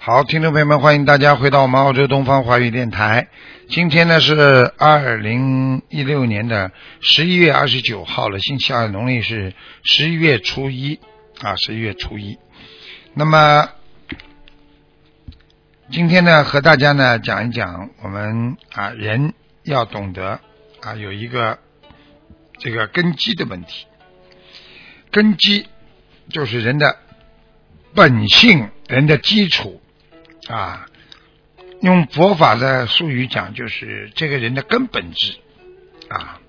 好，听众朋友们，欢迎大家回到我们澳洲东方华语电台。今天呢是二零一六年的十一月二十九号了，星期二，农历是十一月初一啊，十一月初一。那么今天呢，和大家呢讲一讲我们啊人要懂得啊有一个这个根基的问题，根基就是人的本性，人的基础。啊，用佛法的术语讲，就是这个人的根本质啊，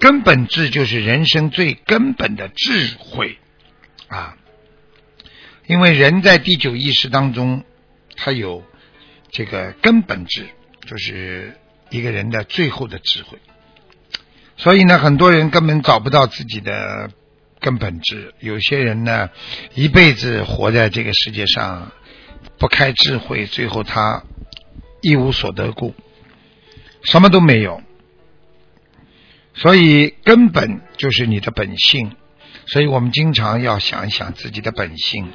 根本质就是人生最根本的智慧啊。因为人在第九意识当中，他有这个根本质，就是一个人的最后的智慧。所以呢，很多人根本找不到自己的根本质。有些人呢，一辈子活在这个世界上。不开智慧，最后他一无所得故，什么都没有。所以根本就是你的本性，所以我们经常要想一想自己的本性。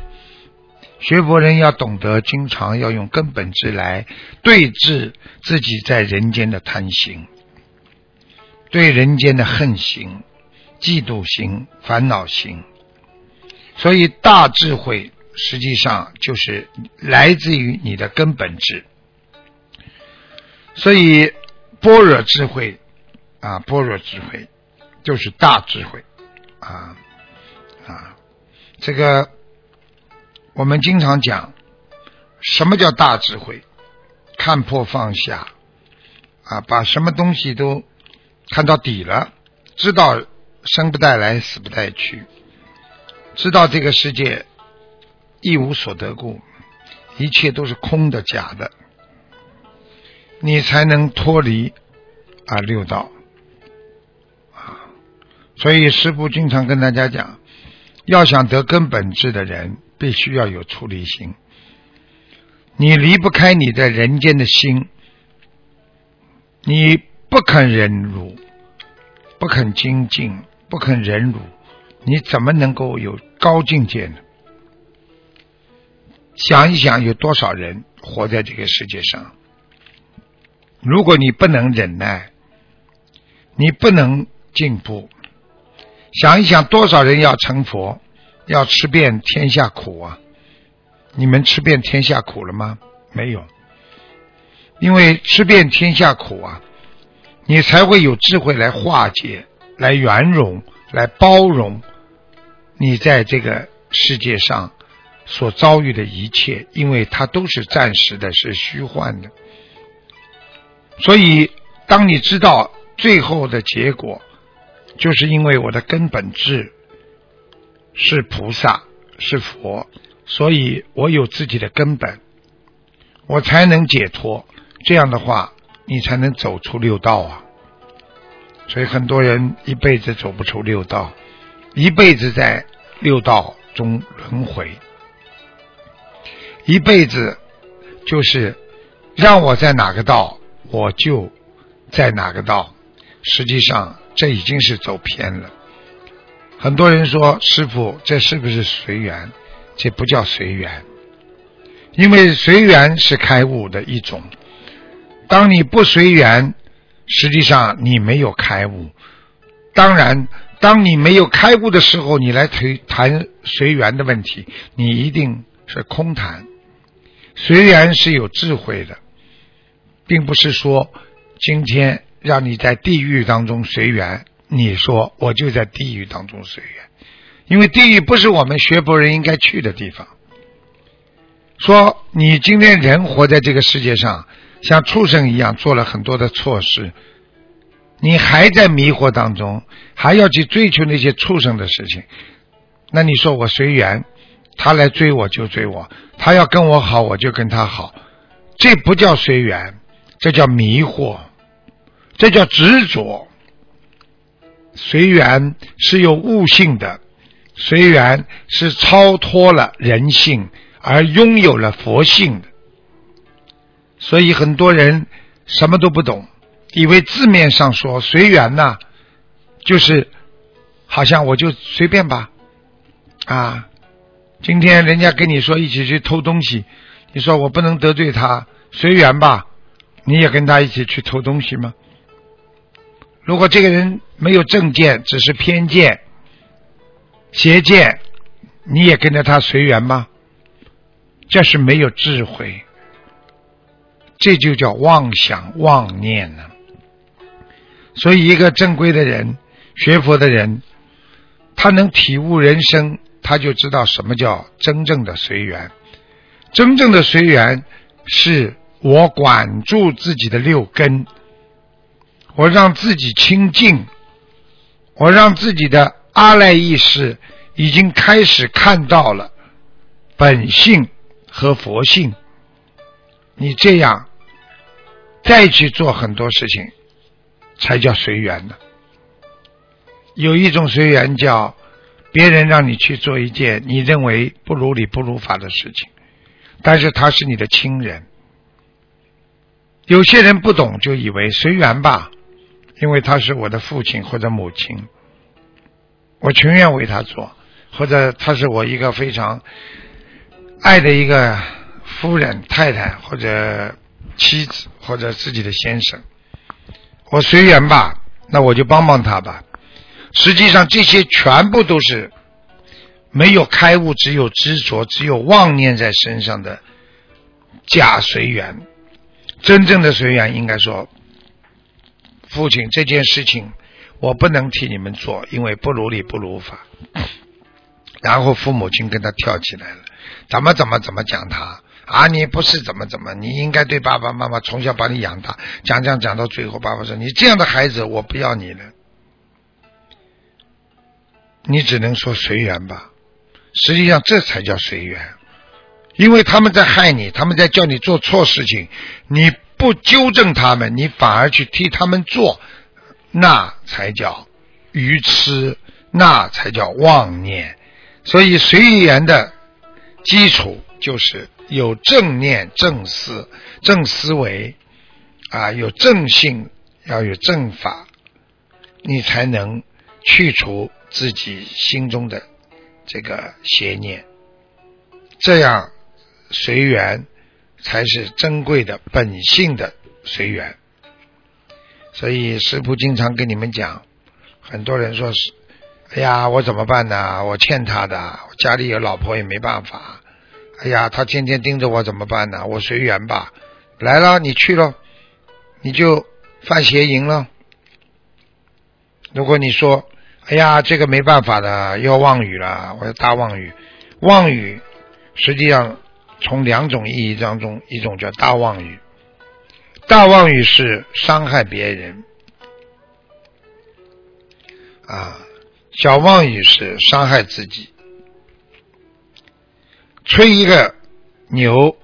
学佛人要懂得，经常要用根本之来对治自己在人间的贪心，对人间的恨心、嫉妒心、烦恼心。所以大智慧。实际上就是来自于你的根本智，所以般若智慧啊，般若智慧就是大智慧啊啊！这个我们经常讲，什么叫大智慧？看破放下啊，把什么东西都看到底了，知道生不带来，死不带去，知道这个世界。一无所得故，一切都是空的、假的，你才能脱离啊六道啊。所以师父经常跟大家讲，要想得根本智的人，必须要有出离心。你离不开你的人间的心，你不肯忍辱，不肯精进，不肯忍辱，你怎么能够有高境界呢？想一想，有多少人活在这个世界上？如果你不能忍耐，你不能进步。想一想，多少人要成佛，要吃遍天下苦啊？你们吃遍天下苦了吗？没有，因为吃遍天下苦啊，你才会有智慧来化解、来圆融、来包容你在这个世界上。所遭遇的一切，因为它都是暂时的，是虚幻的。所以，当你知道最后的结果，就是因为我的根本智是菩萨，是佛，所以我有自己的根本，我才能解脱。这样的话，你才能走出六道啊！所以很多人一辈子走不出六道，一辈子在六道中轮回。一辈子就是让我在哪个道，我就在哪个道。实际上，这已经是走偏了。很多人说：“师傅，这是不是随缘？”这不叫随缘，因为随缘是开悟的一种。当你不随缘，实际上你没有开悟。当然，当你没有开悟的时候，你来谈谈随缘的问题，你一定是空谈。随缘是有智慧的，并不是说今天让你在地狱当中随缘，你说我就在地狱当中随缘，因为地狱不是我们学佛人应该去的地方。说你今天人活在这个世界上，像畜生一样做了很多的错事，你还在迷惑当中，还要去追求那些畜生的事情，那你说我随缘，他来追我就追我，他要跟我好我就跟他好，这不叫随缘，这叫迷惑，这叫执着。随缘是有悟性的，随缘是超脱了人性而拥有了佛性的，所以很多人什么都不懂。以为字面上说随缘呐，就是好像我就随便吧，啊，今天人家跟你说一起去偷东西，你说我不能得罪他，随缘吧，你也跟他一起去偷东西吗？如果这个人没有正见，只是偏见、邪见，你也跟着他随缘吗？这是没有智慧，这就叫妄想妄念呢。所以，一个正规的人、学佛的人，他能体悟人生，他就知道什么叫真正的随缘。真正的随缘，是我管住自己的六根，我让自己清净，我让自己的阿赖意识已经开始看到了本性和佛性。你这样再去做很多事情。才叫随缘呢。有一种随缘叫别人让你去做一件你认为不如理不如法的事情，但是他是你的亲人。有些人不懂就以为随缘吧，因为他是我的父亲或者母亲，我情愿为他做，或者他是我一个非常爱的一个夫人、太太或者妻子或者自己的先生。我随缘吧，那我就帮帮他吧。实际上，这些全部都是没有开悟，只有执着，只有妄念在身上的假随缘。真正的随缘，应该说，父亲这件事情我不能替你们做，因为不如理不如法。然后父母亲跟他跳起来了，怎么怎么怎么讲他。啊，你不是怎么怎么，你应该对爸爸妈妈从小把你养大，讲讲讲到最后，爸爸说你这样的孩子我不要你了，你只能说随缘吧。实际上这才叫随缘，因为他们在害你，他们在叫你做错事情，你不纠正他们，你反而去替他们做，那才叫愚痴，那才叫妄念。所以随缘的基础就是。有正念、正思、正思维啊，有正性，要有正法，你才能去除自己心中的这个邪念。这样随缘才是珍贵的本性的随缘。所以师傅经常跟你们讲，很多人说是，哎呀，我怎么办呢？我欠他的，家里有老婆也没办法。哎呀，他天天盯着我怎么办呢？我随缘吧。来了，你去了，你就犯邪淫了。如果你说，哎呀，这个没办法的，要妄语了，我要大妄语。妄语实际上从两种意义当中，一种叫大妄语，大妄语是伤害别人啊，小妄语是伤害自己。吹一个牛，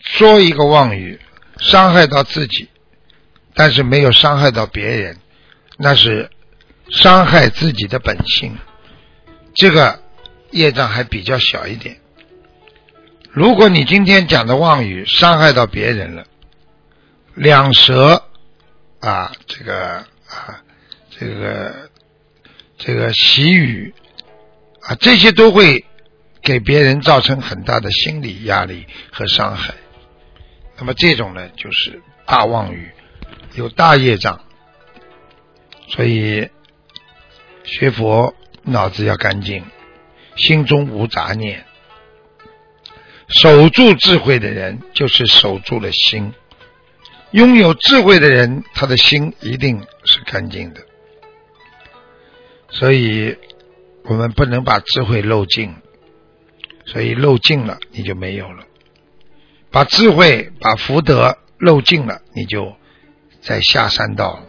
说一个妄语，伤害到自己，但是没有伤害到别人，那是伤害自己的本性。这个业障还比较小一点。如果你今天讲的妄语伤害到别人了，两舌啊，这个啊，这个这个习语啊，这些都会。给别人造成很大的心理压力和伤害，那么这种呢，就是大妄语，有大业障。所以学佛脑子要干净，心中无杂念，守住智慧的人就是守住了心。拥有智慧的人，他的心一定是干净的。所以我们不能把智慧漏尽。所以漏尽了，你就没有了；把智慧、把福德漏尽了，你就在下三道了。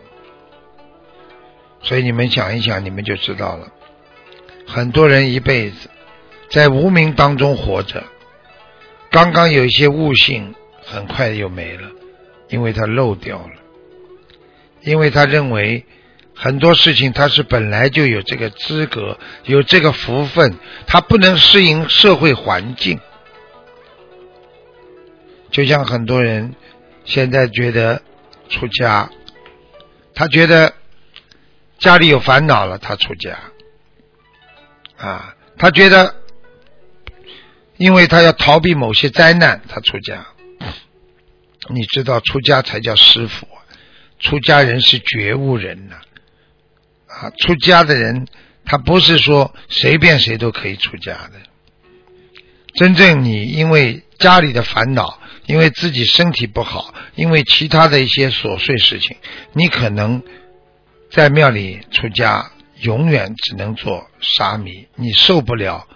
所以你们想一想，你们就知道了。很多人一辈子在无名当中活着，刚刚有一些悟性，很快又没了，因为他漏掉了，因为他认为很多事情他是本来就有这个资格，有这个福分，他不能适应社会环境。就像很多人现在觉得出家，他觉得家里有烦恼了，他出家。啊，他觉得，因为他要逃避某些灾难，他出家。你知道，出家才叫师傅，出家人是觉悟人呐。啊出家的人，他不是说随便谁都可以出家的。真正你因为家里的烦恼，因为自己身体不好，因为其他的一些琐碎事情，你可能在庙里出家。永远只能做沙弥，你受不了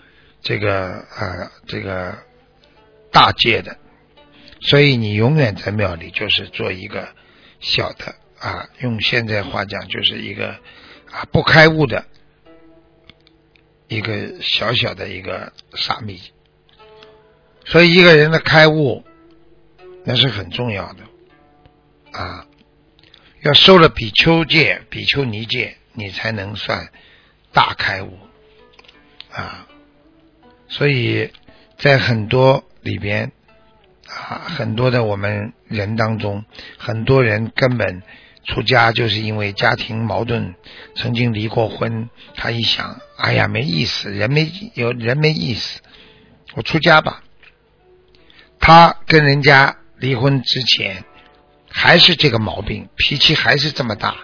这个呃这个大戒的，所以你永远在庙里就是做一个小的啊，用现在话讲就是一个啊不开悟的一个小小的一个沙弥。所以一个人的开悟那是很重要的啊，要受了比丘戒、比丘尼戒。你才能算大开悟啊！所以在很多里边啊，很多的我们人当中，很多人根本出家就是因为家庭矛盾，曾经离过婚。他一想，哎呀，没意思，人没有人没意思，我出家吧。他跟人家离婚之前还是这个毛病，脾气还是这么大。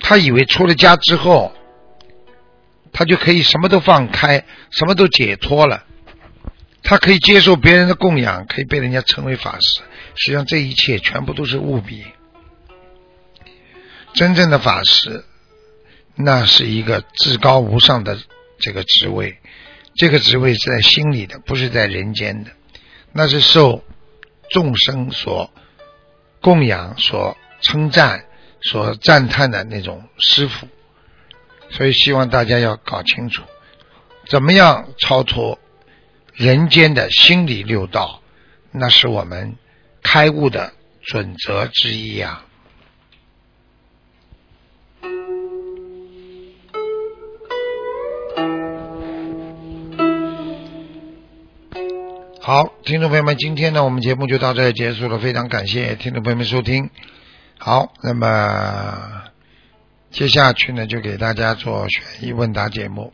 他以为出了家之后，他就可以什么都放开，什么都解脱了。他可以接受别人的供养，可以被人家称为法师。实际上，这一切全部都是误比。真正的法师，那是一个至高无上的这个职位，这个职位是在心里的，不是在人间的。那是受众生所供养、所称赞。所赞叹的那种师傅，所以希望大家要搞清楚，怎么样超脱人间的心理六道，那是我们开悟的准则之一呀。好，听众朋友们，今天呢，我们节目就到这结束了，非常感谢听众朋友们收听。好，那么接下去呢，就给大家做悬疑问答节目。